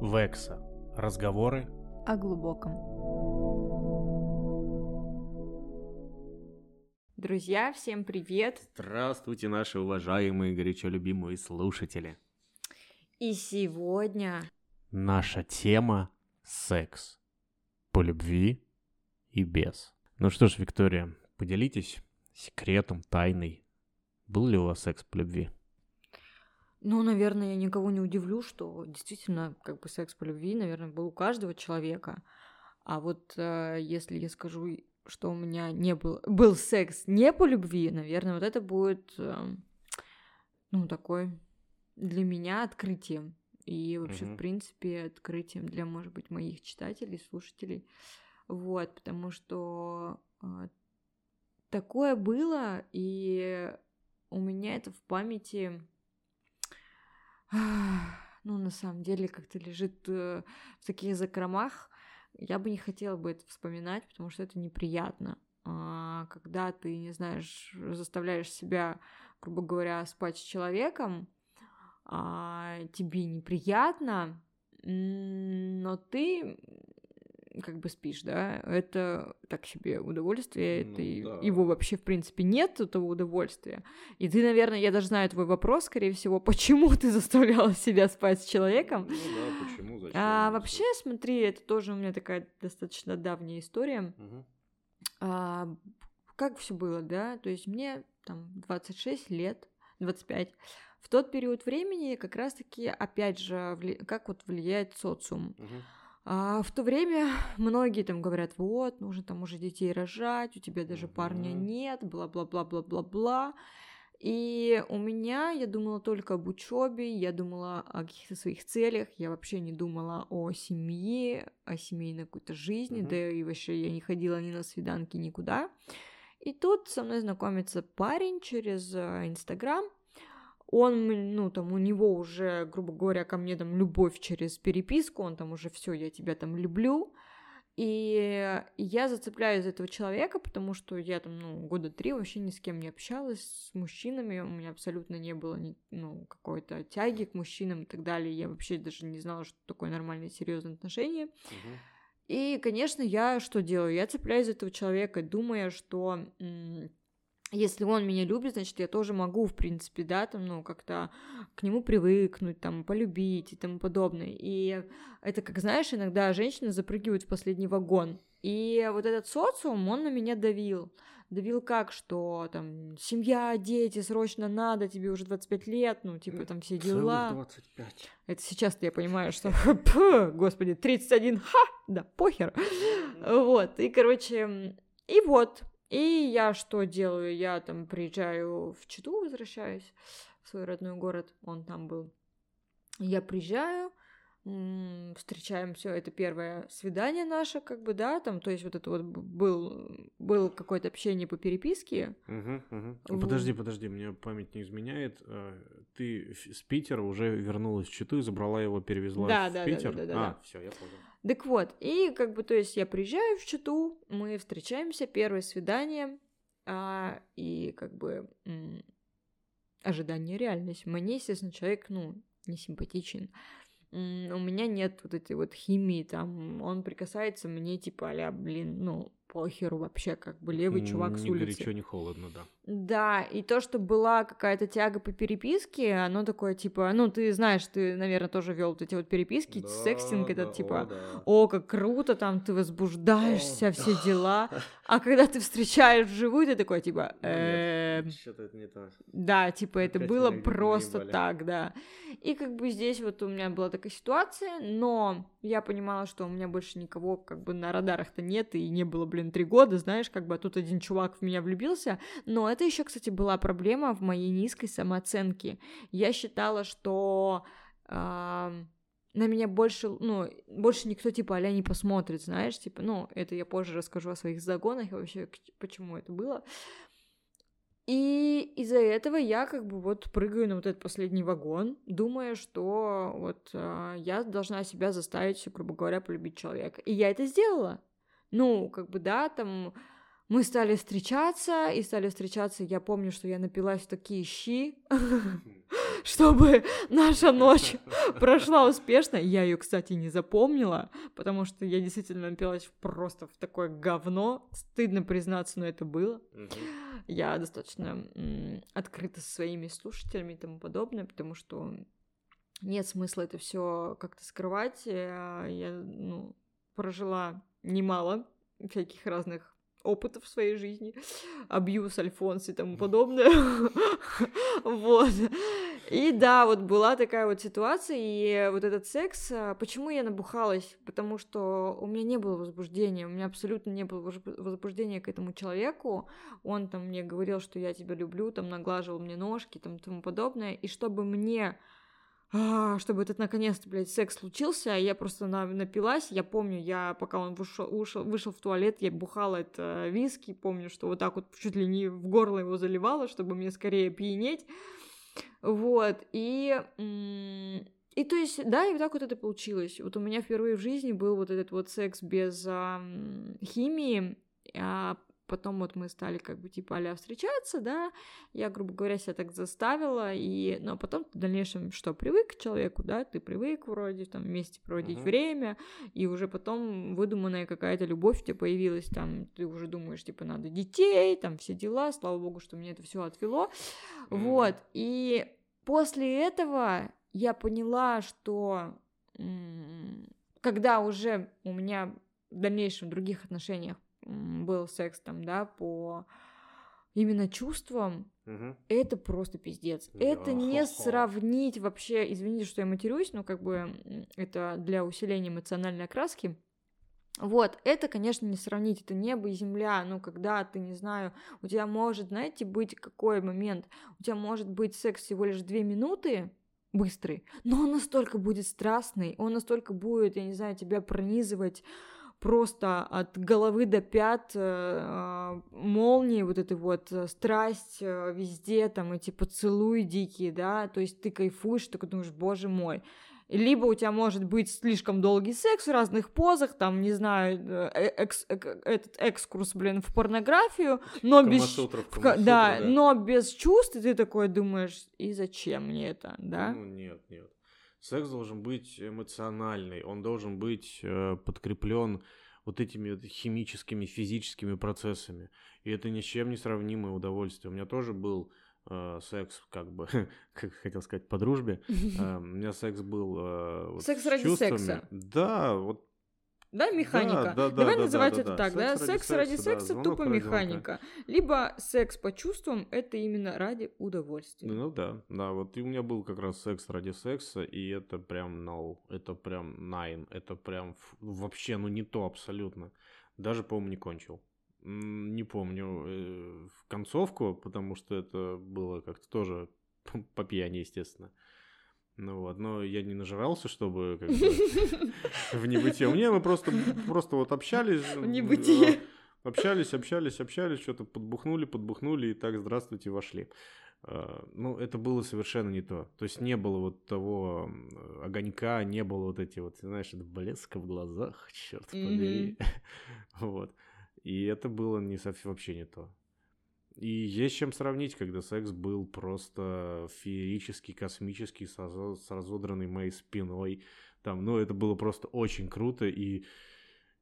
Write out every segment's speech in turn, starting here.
Векса. Разговоры о глубоком. Друзья, всем привет! Здравствуйте, наши уважаемые, горячо любимые слушатели. И сегодня Наша тема — секс. По любви и без. Ну что ж, Виктория, поделитесь секретом, тайной. Был ли у вас секс по любви? Ну, наверное, я никого не удивлю, что действительно, как бы секс по любви, наверное, был у каждого человека. А вот э, если я скажу, что у меня не был, был секс не по любви, наверное, вот это будет, э, ну, такой для меня открытием. И вообще, Мгм. в принципе, открытием для, может быть, моих читателей, слушателей. Вот, потому что э, такое было, и у меня это в памяти ну, на самом деле, как-то лежит э, в таких закромах. Я бы не хотела бы это вспоминать, потому что это неприятно. А, когда ты, не знаешь, заставляешь себя, грубо говоря, спать с человеком, а, тебе неприятно, но ты как бы спишь, да, это так себе удовольствие, Ну это да. его вообще, в принципе, нет, этого удовольствия. И ты, наверное, я даже знаю твой вопрос, скорее всего, почему ты заставляла себя спать с человеком. Ну да, почему, зачем? А вообще, смотри, это тоже у меня такая достаточно давняя история. Мгм. А, как все было, да? То есть мне там 26 лет, 25. В тот период времени как раз-таки, опять же, вли- как вот влияет социум. Мгм. А в то время многие там говорят, вот, нужно там уже детей рожать, у тебя даже парня нет, бла-бла-бла-бла-бла-бла. И у меня, я думала только об учебе, я думала о каких-то своих целях, я вообще не думала о семье, о семейной какой-то жизни, Мгм. да и вообще я не ходила ни на свиданки, никуда. И тут со мной знакомится парень через э, Инстаграм, он, ну, там, у него уже, грубо говоря, ко мне там любовь через переписку, он там уже все, я тебя там люблю. И я зацепляюсь за этого человека, потому что я там, ну, года три вообще ни с кем не общалась, с мужчинами, у меня абсолютно не было, ни, ну, какой-то тяги к мужчинам и так далее. Я вообще даже не знала, что такое нормальные серьезные отношения. Мгм. И, конечно, я что делаю? Я цепляюсь за этого человека, думая, что м, если он меня любит, значит, я тоже могу, в принципе, да, там, ну, как-то к нему привыкнуть, там, полюбить и тому подобное. И это, как знаешь, иногда женщины запрыгивают в последний вагон. И вот этот социум, он на меня давил. Давил как, что там семья, дети, срочно надо, тебе уже 25 лет, ну, типа, там все дела. Целых 25. Это сейчас я понимаю, что, господи, 31, ха, да, похер. Вот, и, короче, и вот, и я что делаю? Я там приезжаю в Читу, возвращаюсь в свой родной город, он там был. Я приезжаю, встречаем все, это первое свидание наше, как бы, да, там, то есть вот это вот был, был какое-то общение по переписке, Мгм, мгм. Вот. Подожди, подожди, мне память не изменяет. Э, Ты с Питера уже вернулась в Читу и забрала его, перевезла Да, в да, да, Питер? да, да, а, да. все, я понял. Так вот, и как бы, то есть я приезжаю в Читу, мы встречаемся, первое свидание, а, и как бы м, ожидание реальность. Мне, естественно, человек, ну, не симпатичен. М, У меня нет вот этой вот химии, там, он прикасается мне, типа, а блин, ну, похеру вообще, как бы левый чувак с Ни улицы. горячо, ни холодно, да. Да, и то, что была какая-то тяга по переписке, оно такое, типа, ну, ты знаешь, ты, наверное, тоже вел вот эти вот переписки, секстинг, это, типа, о, как круто, там ты возбуждаешься, О, все да. дела. А когда ты встречаешь вживую, ты такой, типа, эм, Что-то это не то. да, типа, это было просто так, да. И как бы здесь вот у меня была такая ситуация, но я понимала, что у меня больше никого как бы на радарах-то нет, и не было, блин, три года, знаешь, как бы а тут один чувак в меня влюбился. Но это еще, кстати, была проблема в моей низкой самооценке. Я считала, что ам, на меня больше, ну, больше никто, типа, а не посмотрит, знаешь, типа, ну, это я позже расскажу о своих загонах и вообще, почему это было. И из-за этого я как бы вот прыгаю на вот этот последний вагон, думая, что вот а, я должна себя заставить, грубо говоря, полюбить человека. И я это сделала. Ну, как бы, да, там мы стали встречаться, и стали встречаться, я помню, что я напилась в такие щи, чтобы наша ночь прошла успешно. Я ее, кстати, не запомнила, потому что я действительно напилась просто в такое говно. Стыдно признаться, но это было. Я достаточно открыта со своими слушателями и тому подобное, потому что нет смысла это все как-то скрывать. Я, я ну, прожила немало всяких разных опытов в своей жизни, абьюз, альфонс и тому подобное. Вот. И да, вот была такая вот ситуация, и вот этот секс, а, почему я набухалась? Потому что у меня не было возбуждения, у меня абсолютно не было возбуждения к этому человеку. Он там мне говорил, что я тебя люблю, там наглаживал мне ножки, там тому подобное. И чтобы мне а, чтобы этот наконец-то, блядь, секс случился, я просто на, напилась, я помню, я, пока он вышел, вышел, вышел в туалет, я бухала это виски, помню, что вот так вот чуть ли не в горло его заливала, чтобы мне скорее пьянеть, вот, и... И то есть, да, и вот так вот это получилось. Вот у меня впервые в жизни был вот этот вот секс без а, химии, а потом вот мы стали как бы типа а встречаться, да, я, грубо говоря, себя так заставила, и, но потом ты в дальнейшем что, привык к человеку, да, ты привык вроде там вместе проводить uh-huh. время, и уже потом выдуманная какая-то любовь у тебя появилась, там, ты уже думаешь, типа, надо детей, там, все дела, слава богу, что мне это все отвело, uh-huh. вот, и после этого я поняла, что когда уже у меня в дальнейшем в других отношениях был секс там, да, по именно чувствам, угу. это просто пиздец. Да. Это не сравнить вообще, извините, что я матерюсь, но как бы это для усиления эмоциональной окраски. Вот, это, конечно, не сравнить, это небо и земля, ну, когда ты, не знаю, у тебя может, знаете, быть какой момент, у тебя может быть секс всего лишь две минуты, быстрый, но он настолько будет страстный, он настолько будет, я не знаю, тебя пронизывать, просто от головы до пят э, молнии, вот этой вот э, страсть э, везде, там эти поцелуи дикие, да, то есть ты кайфуешь, только думаешь, боже мой, либо у тебя может быть слишком долгий секс в разных позах, там, не знаю, экс, этот экскурс, блин, в порнографию, но без... В, да, да, но без чувств, и ты такой думаешь, и зачем мне это, да? Ну, нет, нет. Секс должен быть эмоциональный, он должен быть э, подкреплен вот этими вот химическими, физическими процессами. И это ни с чем не сравнимое удовольствие. У меня тоже был э, секс, как бы, как хотел сказать, по дружбе. Э, у меня секс был... Э, вот секс ради чувствами. секса. Да, вот да, механика. Да, да, Давай да, называть да, это да, так, да? Секс, ради секса, ради секса да, тупо механика. Либо секс по чувствам это именно ради удовольствия. Ну да, да, вот и у меня был как раз секс ради секса, и это прям no, это прям nine, это прям вообще, ну не то абсолютно. Даже, по-моему, не кончил. Не помню э, концовку, потому что это было как-то тоже по пьяни, естественно. Ну вот, но я не нажрался, чтобы как бы в небытие. Мне мы просто, просто вот общались. В небытие. Общались, общались, общались, что-то подбухнули, подбухнули и так, здравствуйте, вошли. А, ну, это было совершенно не то. То есть не было вот того огонька, не было вот эти вот, знаешь, блеска в глазах, черт побери. Вот. И это было не совсем вообще не то. И есть чем сравнить, когда секс был просто феерический, космический, с, разодранной моей спиной. Там, ну, это было просто очень круто, и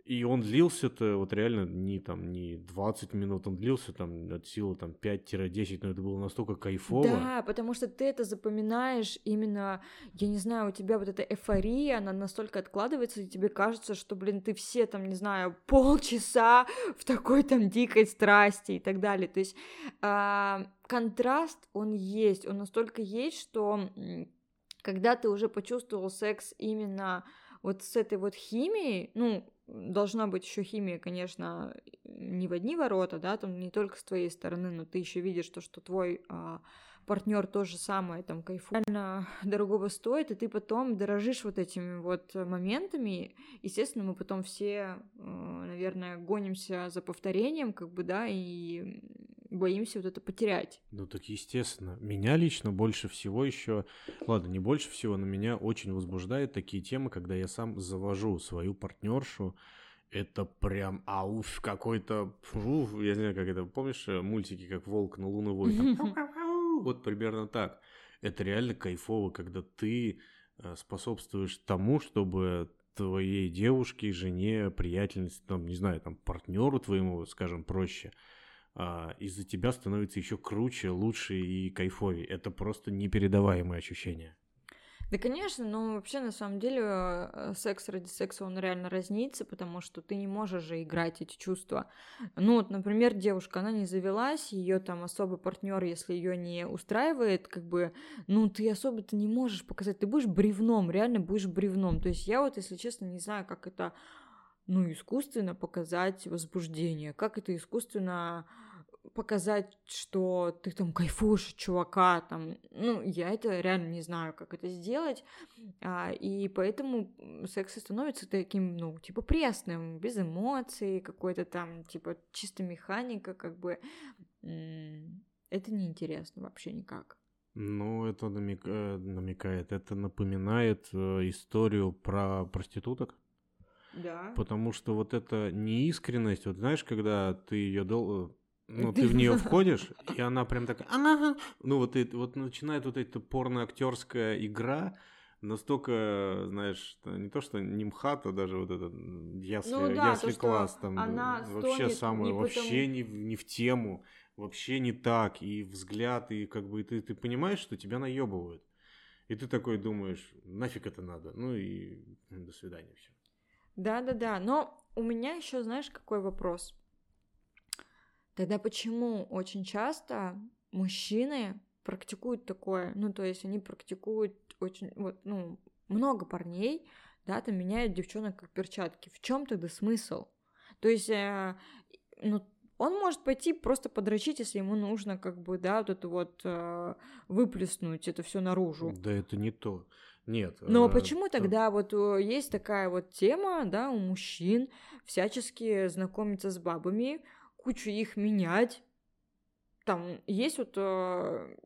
и он длился-то вот реально не там не 20 минут, он длился там от силы там 5-10, но это было настолько кайфово. Да, потому что ты это запоминаешь именно, я не знаю, у тебя вот эта эйфория, она настолько откладывается, и тебе кажется, что, блин, ты все там, не знаю, полчаса в такой там дикой страсти и так далее. То есть э, контраст, он есть, он настолько есть, что когда ты уже почувствовал секс именно вот с этой вот химией, ну, должна быть еще химия, конечно, не в одни ворота, да, там не только с твоей стороны, но ты еще видишь то, что твой а, партнер то же самое, там, кайфует, дорогого стоит, и ты потом дорожишь вот этими вот моментами. Естественно, мы потом все, а, наверное, гонимся за повторением, как бы, да, и боимся вот это потерять. Ну так естественно. Меня лично больше всего еще, ладно, не больше всего, но меня очень возбуждает такие темы, когда я сам завожу свою партнершу. Это прям ауф какой-то, уф, я не знаю, как это, помнишь э, мультики, как волк на луновой, там, вот примерно так. это реально кайфово, когда ты э, способствуешь тому, чтобы твоей девушке, жене, приятельнице, там, не знаю, там, партнеру твоему, скажем, проще, а, из-за тебя становится еще круче, лучше и кайфовее. Это просто непередаваемое ощущение. Да, конечно, но вообще на самом деле э, секс ради секса он реально разнится, потому что ты не можешь же играть эти чувства. Ну вот, например, девушка, она не завелась, ее там особый партнер, если ее не устраивает, как бы, ну ты особо-то не можешь показать, ты будешь бревном, реально будешь бревном. То есть я вот, если честно, не знаю, как это, ну, искусственно показать возбуждение, как это искусственно показать, что ты там кайфуешь от чувака, там, ну, я это реально не знаю, как это сделать, а, и поэтому секс становится таким, ну, типа пресным, без эмоций, какой-то там, типа, чисто механика, как бы, это неинтересно вообще никак. Ну, это намек... Э, намекает, это напоминает э, историю про проституток. Да. Потому что вот эта неискренность, вот знаешь, когда ты ее дол ну, ты в нее входишь, и она прям такая, ага, ну вот, и, вот начинает вот эта порно-актерская игра, настолько, знаешь, не то что нимхата, даже вот этот ясли, ну, да, ясли то, класс, там она вообще самое, не вообще потому... не, не в тему, вообще не так, и взгляд, и как бы ты, ты понимаешь, что тебя наебывают. И ты такой думаешь, нафиг это надо, ну и до свидания все. Да-да-да, но у меня еще, знаешь, какой вопрос? Тогда почему очень часто мужчины практикуют такое? Ну, то есть они практикуют очень, вот, ну, много парней, да, там меняют девчонок как перчатки. В чем тогда смысл? То есть, э, ну, он может пойти просто подрочить, если ему нужно, как бы, да, вот это вот э, выплеснуть это все наружу. Да, это не то. Нет. Но э, почему то... тогда вот э, есть такая вот тема, да, у мужчин всячески знакомиться с бабами, кучу их менять. Там есть вот э,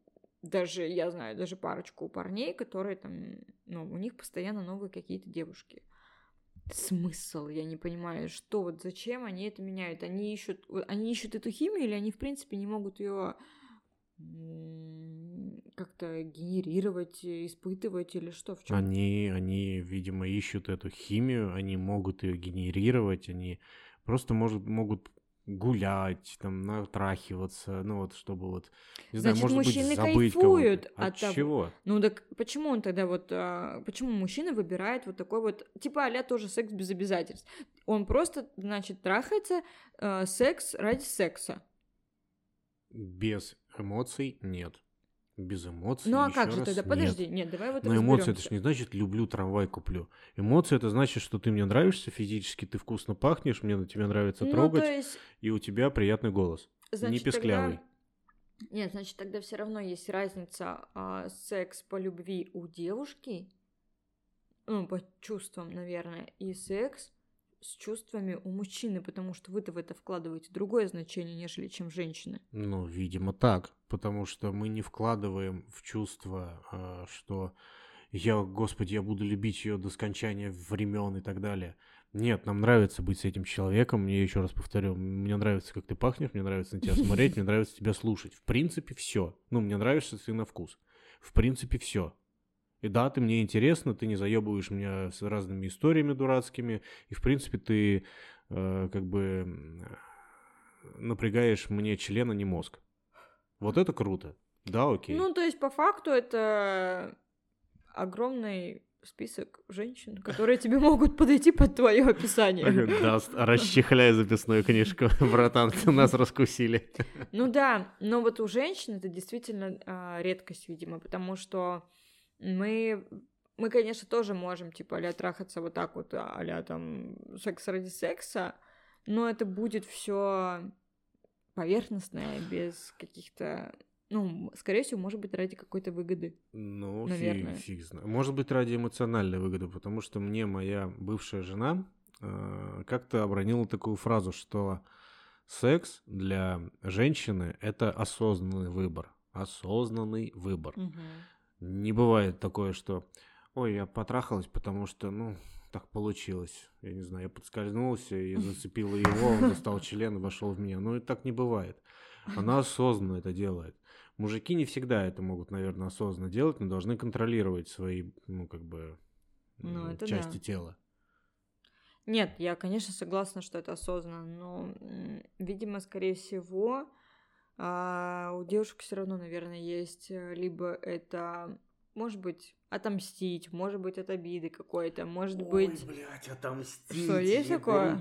даже, я знаю, даже парочку парней, которые там, ну, у них постоянно новые какие-то девушки. Смысл, я не понимаю, что вот зачем они это меняют? Они ищут, они ищут эту химию или они в принципе не могут ее как-то генерировать, испытывать или что в чем? Они, они, видимо, ищут эту химию, они могут ее генерировать, они просто может, могут гулять, там, натрахиваться, ну вот, чтобы вот, не знаю, может мужчины быть, забыть кайфуют от, от того. чего? Ну так почему он тогда вот, а, почему мужчина выбирает вот такой вот, типа а тоже секс без обязательств? Он просто, значит, трахается, а, секс ради секса. Без эмоций нет без эмоций. Ну а как же тогда? Нет. Подожди, нет, давай вот Но эмоции это же не значит люблю трамвай куплю. Эмоции это значит, что ты мне нравишься физически, ты вкусно пахнешь, мне на тебя нравится ну, трогать, есть... и у тебя приятный голос, значит, не песклявый. Тогда... Нет, значит тогда все равно есть разница а, секс по любви у девушки, ну по чувствам, наверное, и секс с чувствами у мужчины, потому что вы-то в это вкладываете другое значение, нежели чем женщины. Ну, видимо, так, потому что мы не вкладываем в чувство, а, что я, господи, я буду любить ее до скончания времен и так далее. Нет, нам нравится быть с этим человеком. Мне еще раз повторю, мне нравится, как ты пахнешь, мне нравится на тебя смотреть, мне нравится тебя слушать. В принципе, все. Ну, мне нравишься ты на вкус. В принципе, все. И да, ты мне интересно, ты не заебываешь меня с разными историями дурацкими, и в принципе ты э, как бы напрягаешь мне член, а не мозг. Вот это круто. Да, окей. Ну, то есть, по факту, это огромный список женщин, которые тебе могут подойти под твое описание. Да, расчехляй записную книжку, братан, нас раскусили. Ну да, но вот у женщин это действительно а, редкость, видимо, потому что мы мы, конечно, тоже можем, типа, а трахаться вот так вот, а там секс ради секса, но это будет все поверхностное, без каких-то ну, скорее всего, может быть, ради какой-то выгоды. Ну, наверное. фиг, фиг знает. Может быть, ради эмоциональной выгоды, потому что мне моя бывшая жена э, как-то обронила такую фразу, что секс для женщины — это осознанный выбор. Осознанный выбор. Угу. Не бывает такое, что ой, я потрахалась, потому что, ну, так получилось. Я не знаю, я подскользнулся и зацепила его, он достал член и вошел в меня. Ну, и так не бывает. Она осознанно это делает. Мужики не всегда это могут, наверное, осознанно делать, но должны контролировать свои, ну, как бы, Ну, части да. тела. Нет, я, конечно, согласна, что это осознанно, но, видимо, скорее всего, а, у девушек все равно, наверное, есть э, либо это, может быть, отомстить, может быть, от обиды какой-то, может быть... блядь, отомстить. Что, есть такое?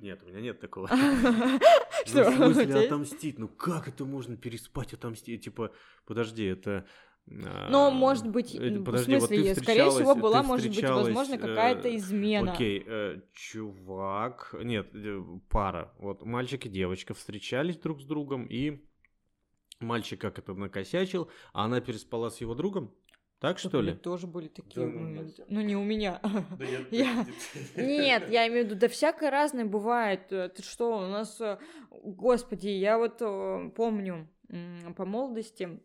Нет, у меня нет такого. Что, Ну, в у тебя смысле отомстить? Ну как это можно переспать, отомстить? Типа, подожди, это... Но, а, может быть, в подожди, вот смысле, ты скорее всего, была, может быть, возможно, э, какая-то измена. Окей, э, чувак, нет, пара, вот мальчик и девочка встречались друг с другом, и мальчик как это накосячил, а она переспала с его другом, так Да, что ли? блин, тоже были такие Да ну, моменты. Ну, не у меня. Да я- Я- Нет, я имею в виду, да всякое разное бывает. Э, Ты что, у нас, э, господи, я вот э, помню по молодости,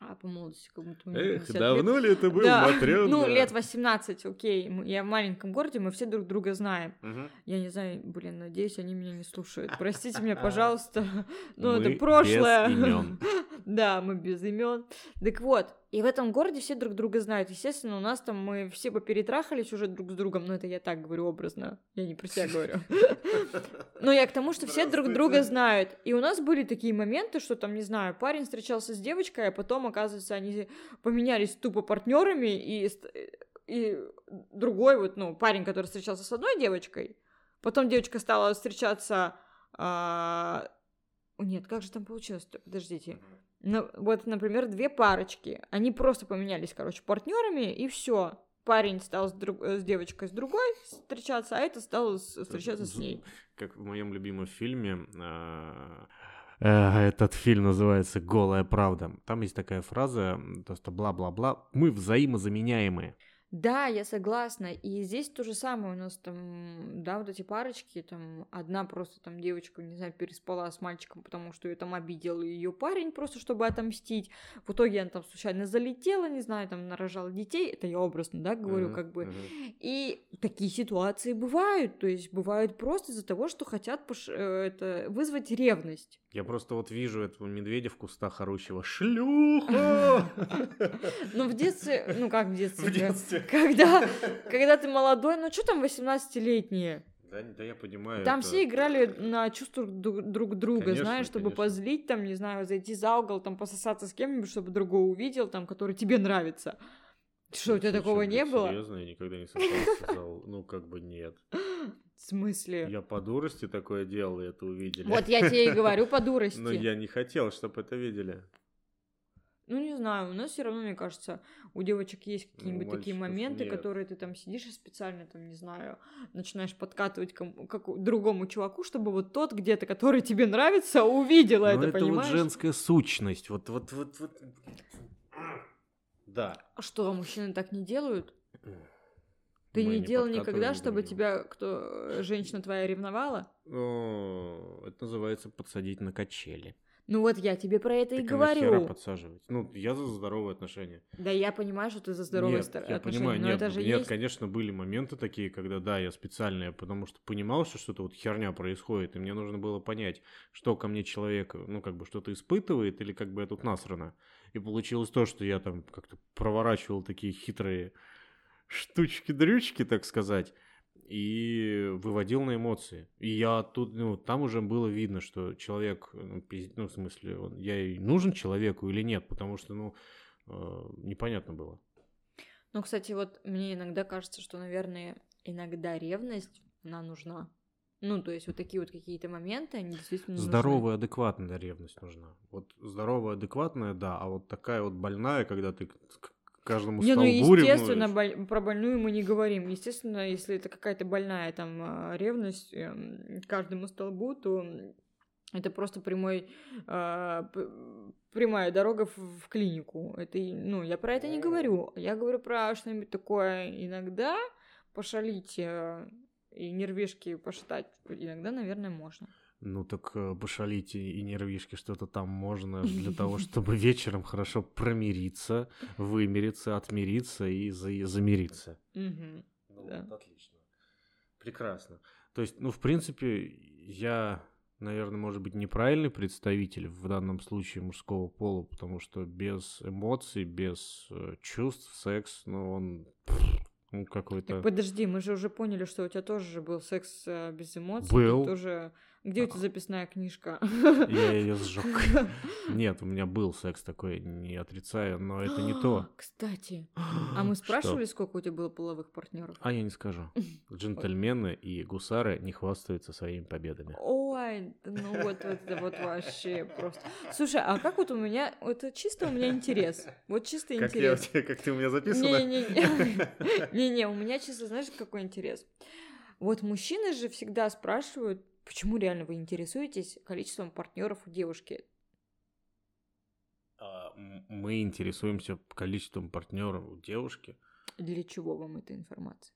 а по молодости как будто мне Эх, 50 лет. давно ли это было, Да, Матрёна? ну, лет 18, окей, я в маленьком городе, мы все друг друга знаем. Мгм. Я не знаю, блин, надеюсь, они меня не слушают. Простите меня, пожалуйста. Ну, это прошлое. Да, мы без имен. Так вот, и в этом городе все друг друга знают. Естественно, у нас там мы все бы перетрахались уже друг с другом. Но это я так говорю образно. Я не про себя говорю. Но я к тому, что все друг друга знают. И у нас были такие моменты, что там, не знаю, парень встречался с девочкой, а потом, оказывается, они поменялись тупо партнерами, и, и другой вот, ну, парень, который встречался с одной девочкой, потом девочка стала встречаться... а, Нет, как же там получилось? Подождите. Ну, вот, например, две парочки. Они просто поменялись, короче, партнерами, и все. Парень стал с, друг- э, с девочкой с другой встречаться, а это стал с- встречаться с ней. Как в моем любимом фильме. а, э, Этот фильм называется «Голая правда». Там есть такая фраза, м, то что бла-бла-бла. Мы взаимозаменяемые. Да, я согласна. И здесь то же самое у нас там, да, вот эти парочки, там, одна просто там девочка, не знаю, переспала с мальчиком, потому что ее там обидел ее парень, просто чтобы отомстить. В итоге она там случайно залетела, не знаю, там нарожала детей. Это я образно, да, говорю, Мгм, как бы. мгм. И такие ситуации бывают, то есть бывают просто из-за того, что хотят пош- э, это вызвать ревность. Я просто вот вижу этого медведя в кустах орущего «Шлюха!» Но в детстве, ну как в детстве, В детстве. когда, когда ты молодой, ну что там 18-летние? Да, да я понимаю. Там это- все играли на чувствах друг, друг друга, Конечно, знаешь, чтобы конечно. позлить, там, не знаю, зайти за угол, там, пососаться с кем-нибудь, чтобы другой увидел, там, который тебе нравится. Что, у тебя такого не было? Серьезно, я никогда не сосался Ну, как бы нет. В смысле? Я по дурости такое делал, и это увидели. Вот я тебе и говорю по дурости. Но я не хотел, чтобы это видели. Ну, не знаю, у нас все равно, мне кажется, у девочек есть какие-нибудь у такие моменты, нет. которые ты там сидишь и специально, там, не знаю, начинаешь подкатывать кому, каку- другому чуваку, чтобы вот тот где-то, который тебе нравится, увидел Но это, Ну, это вот понимаешь? женская сущность. Вот, вот, вот, вот. Да. А что, мужчины так не делают? Ты Мы не, делал подкатываем никогда, чтобы тебя кто э, женщина твоя ревновала? О, Это называется подсадить на качели. Ну вот я тебе про это и Так нахера говорю. подсаживать? Ну, я за здоровые отношения. Да я понимаю, что ты за здоровые нет, стар- я отношения, понимаю, но нет, это же нет, есть. конечно, были моменты такие, когда, да, я специально, потому что понимал, что что-то вот херня происходит, и мне нужно было понять, что ко мне человек, ну, как бы что-то испытывает, или как бы я тут насрано. И получилось то, что я там как-то проворачивал такие хитрые штучки-дрючки, так сказать, и выводил на эмоции. И я тут, ну, там уже было видно, что человек, ну, пиз- ну, в смысле, он- я и нужен человеку или нет, потому что, ну, э, непонятно было. Ну, кстати, вот мне иногда кажется, что, наверное, иногда ревность, она нужна. Ну, то есть вот такие вот какие-то моменты, они действительно нужны. Здоровая, адекватная ревность нужна. Вот здоровая, адекватная, да, а вот такая вот больная, когда ты каждому Не, ну столбу естественно, ревнуешь. боль- про больную мы не говорим. Естественно, если это какая-то больная там а, ревность эм, к каждому столбу, то это просто прямой, п- прямая дорога в, в клинику. Это, ну, я про это не говорю. Я говорю про что-нибудь такое иногда пошалить э, и нервишки пошатать. Иногда, наверное, можно. Ну так э, пошалить и нервишки что-то там можно для того, чтобы вечером хорошо промириться, вымириться, отмириться и за- замириться. Ну, Да. вот отлично. Прекрасно. То есть, ну, в принципе, я наверное, может быть неправильный представитель в данном случае мужского пола, потому что без эмоций, без э, чувств секс, ну, он ну, какой-то... Так подожди, мы же уже поняли, что у тебя тоже же был секс э, без эмоций. Был. Ты тоже... Где у тебя записная книжка? Я ее сжег. Нет, у меня был секс такой, не отрицаю, но это не то. Кстати, а мы Что? спрашивали, сколько у тебя было половых партнеров? А я не скажу. Джентльмены и гусары не хвастаются своими победами. Ой, ну вот, вот это вот вообще просто. Слушай, а как вот у меня, это чисто у меня интерес. Вот чисто интерес. как ты у меня Не-не-не, не-не, у меня чисто, знаешь, какой интерес? Вот мужчины же всегда спрашивают, почему реально вы интересуетесь количеством партнеров у девушки? А, Мы интересуемся количеством партнеров у девушки. Для чего вам эта информация?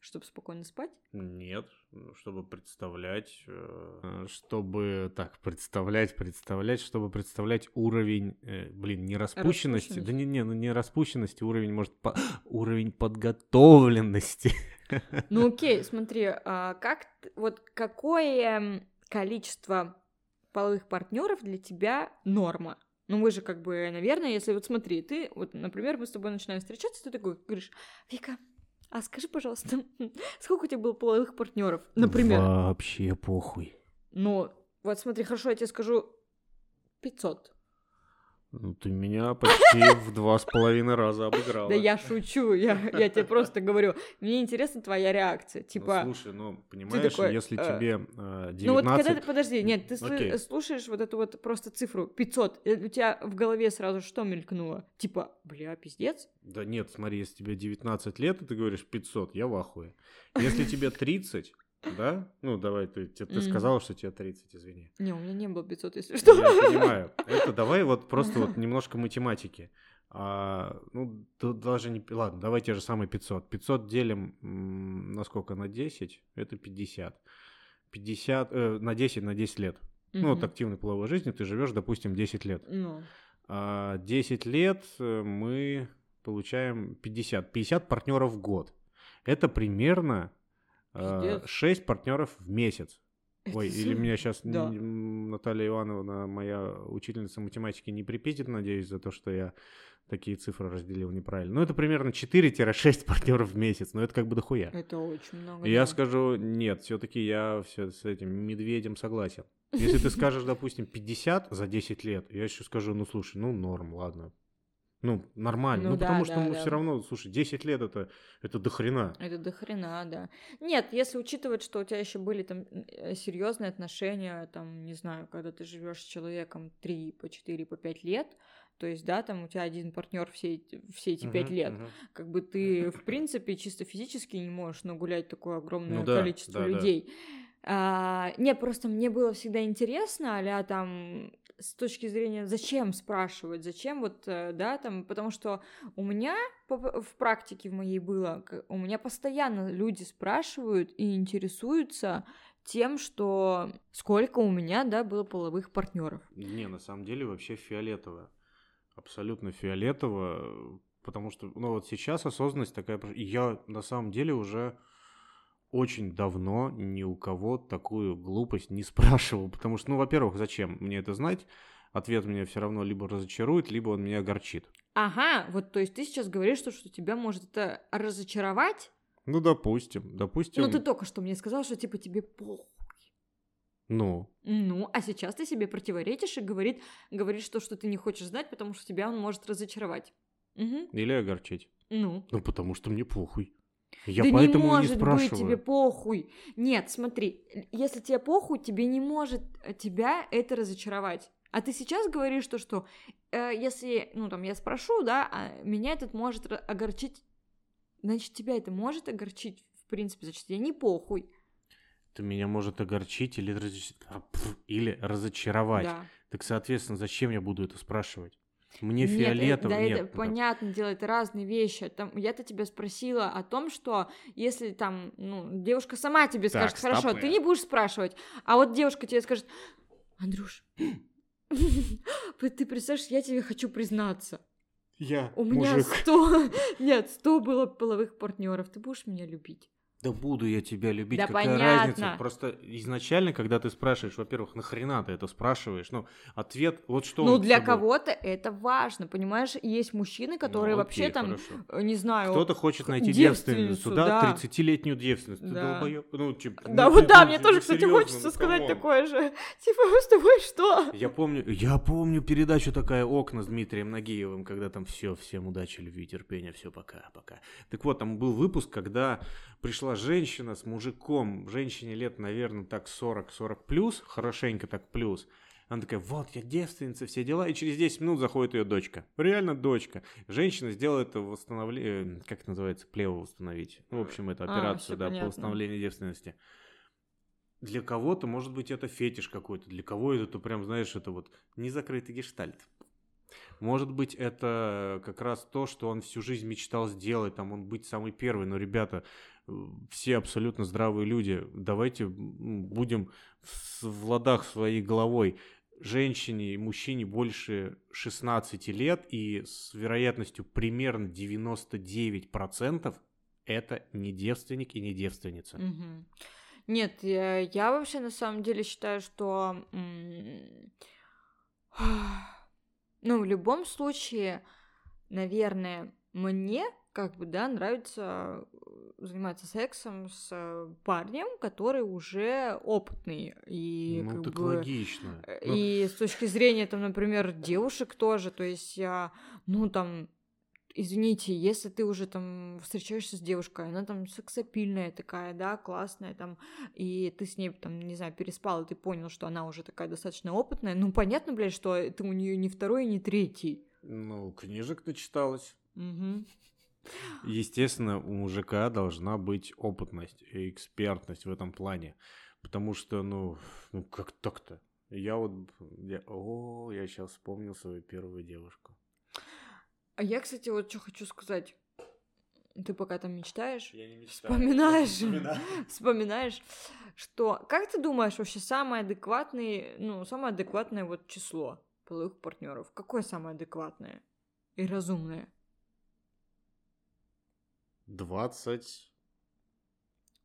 Чтобы спокойно спать? Нет, ну, чтобы представлять, э, чтобы так представлять, представлять, чтобы представлять уровень, э, блин, не распущенности, да не, не, ну не распущенности, уровень может по- уровень подготовленности. Ну окей, смотри, а как, вот какое количество половых партнеров для тебя норма? Ну, мы же как бы, наверное, если вот смотри, ты, вот, например, мы с тобой начинаем встречаться, ты такой говоришь, Вика, а скажи, пожалуйста, сколько у тебя было половых партнеров, например? Вообще похуй. Ну, вот смотри, хорошо, я тебе скажу 500. Ну, ты меня почти в два с половиной раза обыграла. Да я шучу, я, я тебе просто говорю, мне интересна твоя реакция, Ну, типа... слушай, ну, понимаешь, такой, если э, тебе э, 19... Ну вот когда ты, подожди, нет, ты Окей. слушаешь вот эту вот просто цифру 500, и у тебя в голове сразу что мелькнуло? Типа, бля, пиздец? Да нет, смотри, если тебе 19 лет, и ты говоришь 500, я в ахуе. Если тебе 30, да? Ну, давай, ты, ты, Мгм. сказала, что тебе 30, извини. Не, у меня не было 500, если что. Я понимаю. Это давай вот просто вот немножко математики. А, ну, тут даже не... Ладно, давай те же самые 500. 500 делим м, на сколько? На 10? Это 50. 50... э, на 10, на 10 лет. Ну, вот активной половой жизни ты живешь, допустим, 10 лет. Ну, А 10 лет э, мы получаем 50. 50 партнеров в год. Это примерно Пиздец. 6 партнеров в месяц. это Ой, или меня сейчас Да. Наталья Ивановна, моя учительница математики, не припиздит, надеюсь, за то, что я такие цифры разделил неправильно. Ну, это примерно 4-6 партнеров в месяц, но это как бы дохуя. Это очень много. И Я да. скажу, нет, все-таки я все с этим медведем согласен. Если ты скажешь, допустим, 50 за 10 лет, я еще скажу, ну слушай, ну норм, ладно. Ну, нормально. Ну Ну, да, потому что да, мы да. все равно, слушай, 10 лет это, это до хрена. Это до хрена, да. Нет, если учитывать, что у тебя еще были там серьезные отношения, там, не знаю, когда ты живешь с человеком 3, по 4, по 5 лет, то есть, да, там у тебя один партнер все, эти- все эти 5 Мгм, лет, мгм. как бы ты, в принципе, чисто физически не можешь нагулять такое огромное Ну да, количество да, да. людей. А, не, просто мне было всегда интересно, а там с точки зрения, зачем спрашивать, зачем вот, э, да, там, потому что у меня в практике в моей было, у меня постоянно люди спрашивают и интересуются тем, что сколько у меня, да, было половых партнеров. Не, на самом деле вообще фиолетово. Абсолютно фиолетово. э, Потому что, ну вот сейчас осознанность такая... я на самом деле уже очень давно ни у кого такую глупость не спрашивал. Потому что, ну, во-первых, зачем мне это знать? Ответ меня все равно либо разочарует, либо он меня огорчит. Ага, вот, то есть ты сейчас говоришь, что, что тебя может это разочаровать, Ну, допустим, допустим. но ты только что мне сказал, что типа тебе похуй. Ну, Ну, а сейчас ты себе противоречишь и говорит, говоришь то, что ты не хочешь знать, потому что тебя он может разочаровать. Мгм. или огорчить. Ну. Ну, потому что мне похуй. Я да поэтому не и может быть спрашиваю. тебе похуй. Нет, смотри, если тебе похуй, тебе не может э, тебя это разочаровать. А ты сейчас говоришь то, что э, если, ну там, я спрошу, да, а меня этот может огорчить, значит, тебя это может огорчить, в принципе, значит, тебе не похуй. Это меня может огорчить или, разоч- а, или разочаровать. Да. Так, соответственно, зачем я буду это спрашивать? Мне Нет, э, фиолетово. да, нет, это понятно дело, это разные вещи. Там, я-то тебя спросила о том, что если там, ну, девушка сама тебе Так, скажет, хорошо, стоп, ты э. не будешь спрашивать, а вот девушка тебе скажет, Андрюш, ты представляешь, я тебе хочу признаться. Я У меня сто, нет, сто было половых партнеров. Ты будешь меня любить? Да буду я тебя любить, Да какая понятно. разница? Просто изначально, когда ты спрашиваешь, во-первых, нахрена ты это спрашиваешь? Ну, ответ, вот что Ну, для кого-то это важно, понимаешь? Есть мужчины, которые Ну, вообще окей, там, хорошо. э, не знаю... Кто-то хочет найти девственницу, девственницу, да, да. 30-летнюю девственницу. Ты Да. долбоёб. Ну, типа, Да, ну, вот ты- да, ну, мне ну, тоже, кстати, хочется ну, сказать come on. такое же. Типа, мы с тобой что? Я помню, я помню передачу такая «Окна» с Дмитрием Нагиевым, когда там все, всем удачи, любви, терпения, все, пока, пока. Так вот, там был выпуск, когда пришла женщина с мужиком, женщине лет, наверное, так 40-40 плюс, хорошенько так плюс. Она такая, вот, я девственница, все дела, и через 10 минут заходит ее дочка. Реально дочка. Женщина сделала это восстановление, как это называется, плево восстановить. Ну, в общем, это А, операцию, всё да, понятно. по восстановлению девственности. Для кого-то, может быть, это фетиш какой-то, для кого это, то прям, знаешь, это вот незакрытый гештальт. Может быть, это как раз то, что он всю жизнь мечтал сделать, там, он быть самый первый. Но, ребята, э, все абсолютно здравые люди, давайте будем в, ладах своей головой. Женщине и мужчине больше 16 лет, и с вероятностью примерно 99% это не девственник и не девственница. Нет, я, я вообще на самом деле считаю, что... Ну, в любом случае, наверное, мне как бы, да, нравится э, заниматься сексом с э, парнем, который уже опытный. И ну, как так бы... логично. Э, Ну, И с точки зрения, там, например, девушек тоже, то есть я, ну, там, извините, если ты уже там встречаешься с девушкой, она там сексапильная такая, да, классная там, и ты с ней там, не знаю, переспал, и ты понял, что она уже такая достаточно опытная, ну, понятно, блядь, что ты у нее не второй, не третий. Ну, книжек начиталась. Мгм. Естественно, у мужика должна быть опытность и экспертность в этом плане. Потому что, ну, ну как так-то? Я вот... я- о, я сейчас вспомнил свою первую девушку. А я, кстати, вот что хочу сказать. Ты пока там мечтаешь, Я не Вспоминаешь? вспоминаешь, что, как ты думаешь, вообще самое адекватное, ну, самое адекватное вот число половых партнеров? Какое самое адекватное и разумное? 20...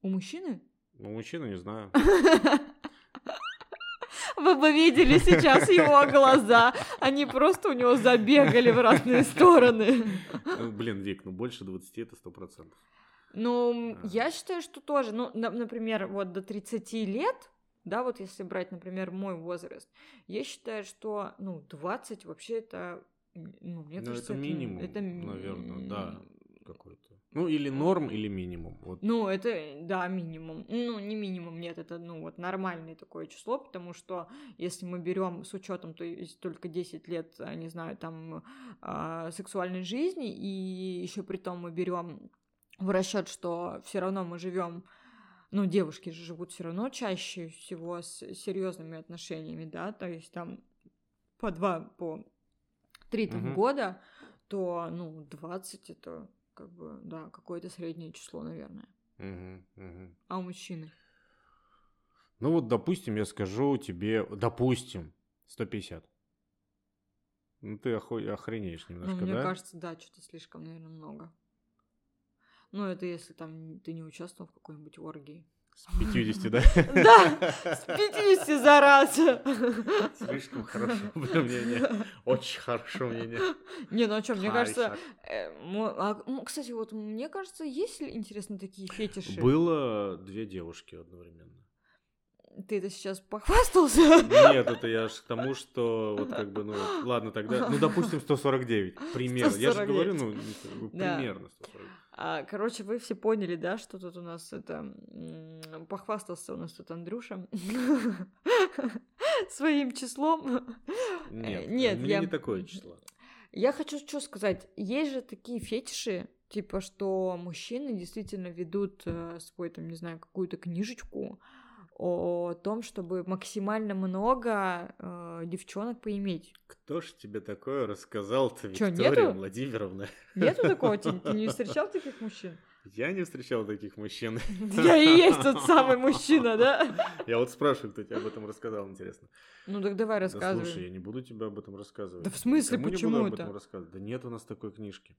У мужчины? Ну, мужчина, не знаю. Вы бы видели сейчас его глаза. Они просто у него забегали в разные стороны. Ну, блин, Вик, ну больше 20 это 100%. Ну, А. я считаю, что тоже. Ну, на- например, вот до 30 лет, да, вот если брать, например, мой возраст, я считаю, что, ну, 20 вообще это, ну, мне Ну, кажется, это минимум, это, наверное, да. Какой-то. Ну, или норм, или минимум. Вот. Ну, это, да, минимум. Ну, не минимум, нет, это, ну, вот нормальное такое число, потому что если мы берем с учетом, то есть только 10 лет, а, не знаю, там, а, сексуальной жизни, и еще при том мы берем в расчет, что все равно мы живем ну, девушки же живут все равно чаще всего с серьезными отношениями, да, то есть там по два, по три там Мгм. года, то, ну, 20 это как бы, да, какое-то среднее число, наверное. Мгм, мгм. А у мужчины? Ну вот, допустим, я скажу тебе, допустим, 150. Ну ты оху- охренеешь Ну, немножко, мне да? кажется, да, что-то слишком, наверное, много. Ну, это если там ты не участвовал в какой-нибудь оргии. С 50, да? Да, с 50 за раз. Слишком хорошо мнение. Очень хорошо мнение. Не, ну а что, мне кажется... Э, а, кстати, вот мне кажется, есть ли, интересно, такие фетиши? Было две девушки одновременно. Ты это сейчас похвастался? Нет, это я ж к тому, что вот как бы, ну, ладно, тогда, ну, допустим, 149, примерно. Я же 149. говорю, ну, Да. примерно 149. А, короче, вы все поняли, да, что тут у нас это... Похвастался у нас тут Андрюша своим числом. Нет, нет, у меня я- не такое число. Я хочу что сказать. Есть же такие фетиши, типа, что мужчины действительно ведут э, свой, там, не знаю, какую-то книжечку о том, чтобы максимально много э, девчонок поиметь. Кто ж тебе такое рассказал-то, Виктория нету? Владимировна? Нету такого? Ты, ты не встречал таких мужчин? Я не встречал таких мужчин. Я и есть тот самый мужчина, да? Я вот спрашиваю, кто тебе об этом рассказал, интересно. Ну так давай Да рассказывай. слушай, я не буду тебе об этом рассказывать. Да в смысле, Никому не почему буду об это? этом рассказывать. Да нет у нас такой книжки.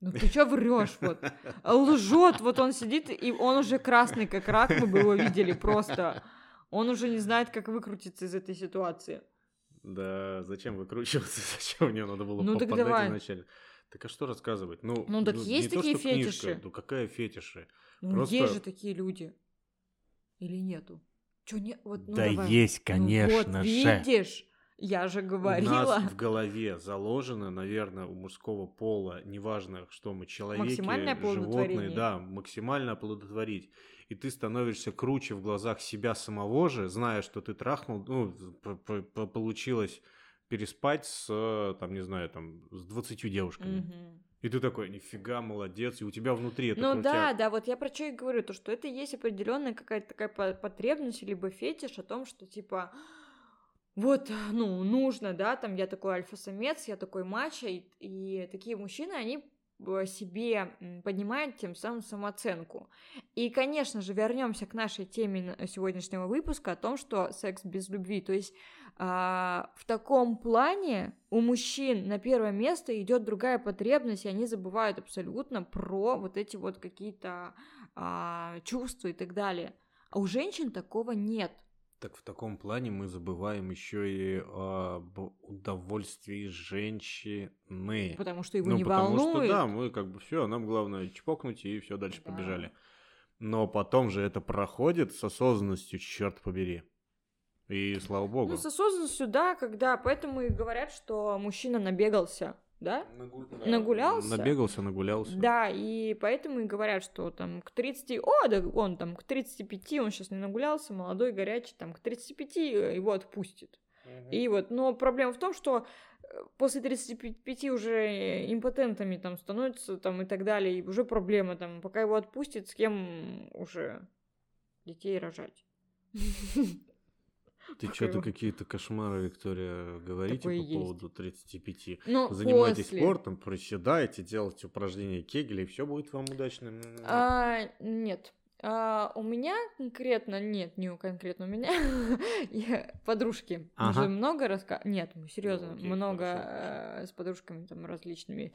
Ну ты чё врешь вот? Лжет, вот он сидит, и он уже красный, как рак, мы бы его видели просто. Он уже не знает, как выкрутиться из этой ситуации. Да, зачем выкручиваться? Зачем мне надо было Ну, так попадать давай. изначально? Так а что рассказывать? Ну, Ну, так не есть то, такие что книжка, фетиши. Ну, какая фетиши? Ну, Просто- есть же такие люди. Или нету? Чё не... Вот, ну, да давай. есть, Ну, конечно вот, же. видишь? Я же У говорила. нас в голове заложено, наверное, у мужского пола, неважно, что мы, человеки, животные, да, максимально оплодотворить. И ты становишься круче в глазах себя самого же, зная, что ты трахнул, ну, получилось переспать с, там, не знаю, там, с 20 девушками. Мгм. И ты такой, нифига, молодец, и у тебя внутри это Ну да, да, вот я про что и говорю, то что это есть определенная какая-то такая по- потребность либо фетиш о том, что типа вот, ну, нужно, да, там я такой альфа-самец, я такой мачо, и, и такие мужчины, они э, себе поднимают тем самым самооценку. И, конечно же, вернемся к нашей теме сегодняшнего выпуска о том, что секс без любви. То есть а, в таком плане у мужчин на первое место идет другая потребность, и они забывают абсолютно про вот эти вот какие-то а, чувства и так далее. А у женщин такого нет. Так в таком плане мы забываем еще и об удовольствии женщины. Потому что его ну, не потому волнует. что да, мы как бы все, нам главное чпокнуть и все дальше Да. побежали. Но потом же это проходит с осознанностью, черт побери. И слава богу. Ну, с осознанностью, да, когда, поэтому и говорят, что мужчина набегался, да? Нагулялся? Набегался, нагулялся. Да, и поэтому и говорят, что там к 30, о, да он там к 35, он сейчас не нагулялся, молодой, горячий, там к 35 его отпустит. Мгм. И вот, но проблема в том, что э, после 35 уже импотентами там становятся там и так далее, и уже проблема там, пока его отпустит, с кем уже детей рожать. Ты что-то какие-то кошмары, Виктория, говорите Такое по есть. поводу 35. Ну, Занимайтесь после. спортом, приседайте, делайте упражнения Кегеля, и все будет вам удачно. М. А, нет. А, у меня конкретно, нет, не у конкретно у меня, я- подружки. Ага. же много раска... Нет, мы серьезно, окей, много э, с подружками там различными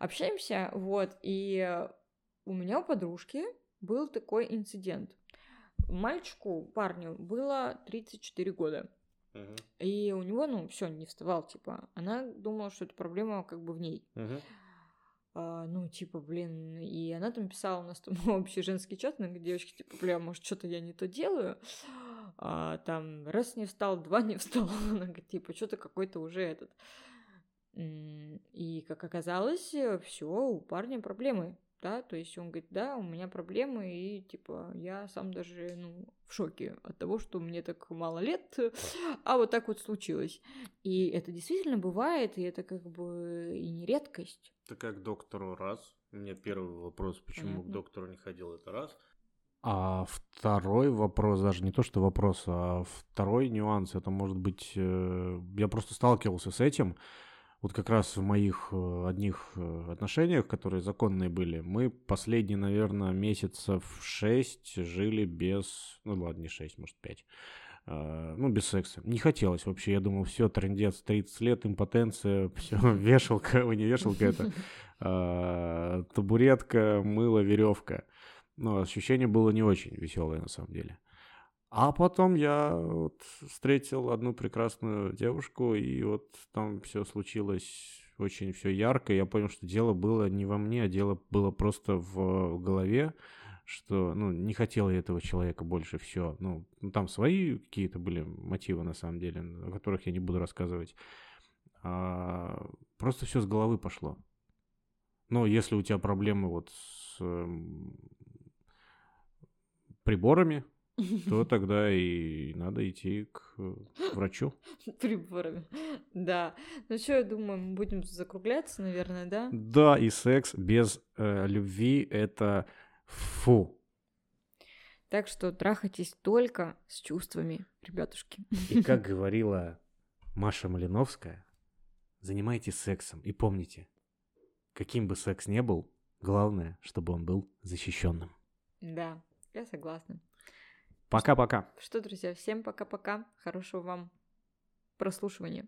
общаемся, вот, и у меня у подружки был такой инцидент. Мальчику, парню, было 34 года. Мгм. И у него, ну, все, не вставал, типа. Она думала, что это проблема как бы в ней. Мгм. А, ну, типа, блин, и она там писала, у нас там общий женский чат, говорит, девочки, типа, бля, может, что-то я не то делаю. А, там, раз не встал, два не встал. Она говорит, типа, что-то какой-то уже этот. И, как оказалось, все, у парня проблемы, да, то есть он говорит, да, у меня проблемы, и, типа, я сам даже, ну, в шоке от того, что мне так мало лет, а вот так вот случилось. И это действительно бывает, и это как бы и не редкость. Ты как к доктору раз. У меня первый вопрос, почему Понятно. к доктору не ходил, это раз. А второй вопрос, даже не то, что вопрос, а второй нюанс, это может быть, э, я просто сталкивался с этим, вот как раз в моих э, одних э, отношениях, которые законные были, мы последние, наверное, месяцев шесть жили без, ну ладно, не шесть, может пять, э, ну, без секса. Не хотелось вообще, я думал, все, трендец, 30 лет, импотенция, все, вешалка, ой, не вешалка это, а, табуретка, мыло, веревка. Ну, ощущение было не очень веселое на самом деле. А потом я вот встретил одну прекрасную девушку, и вот там все случилось очень все ярко. Я понял, что дело было не во мне, а дело было просто в голове, что, ну, не хотел я этого человека больше, все. Ну, ну, там свои какие-то были мотивы, на самом деле, о которых я не буду рассказывать. А, просто все с головы пошло. Но если у тебя проблемы вот с эм, приборами, то тогда и надо идти к э, врачу. Приборами. Да. Ну что, я думаю, мы будем закругляться, наверное, да? Да, и секс без э, любви это фу. Так что трахайтесь только с чувствами, ребятушки. И как говорила Маша Малиновская, занимайтесь сексом и помните, каким бы секс ни был, главное, чтобы он был защищенным. Да, я согласна. Пока-пока. Что, друзья, всем пока-пока. Хорошего вам прослушивания.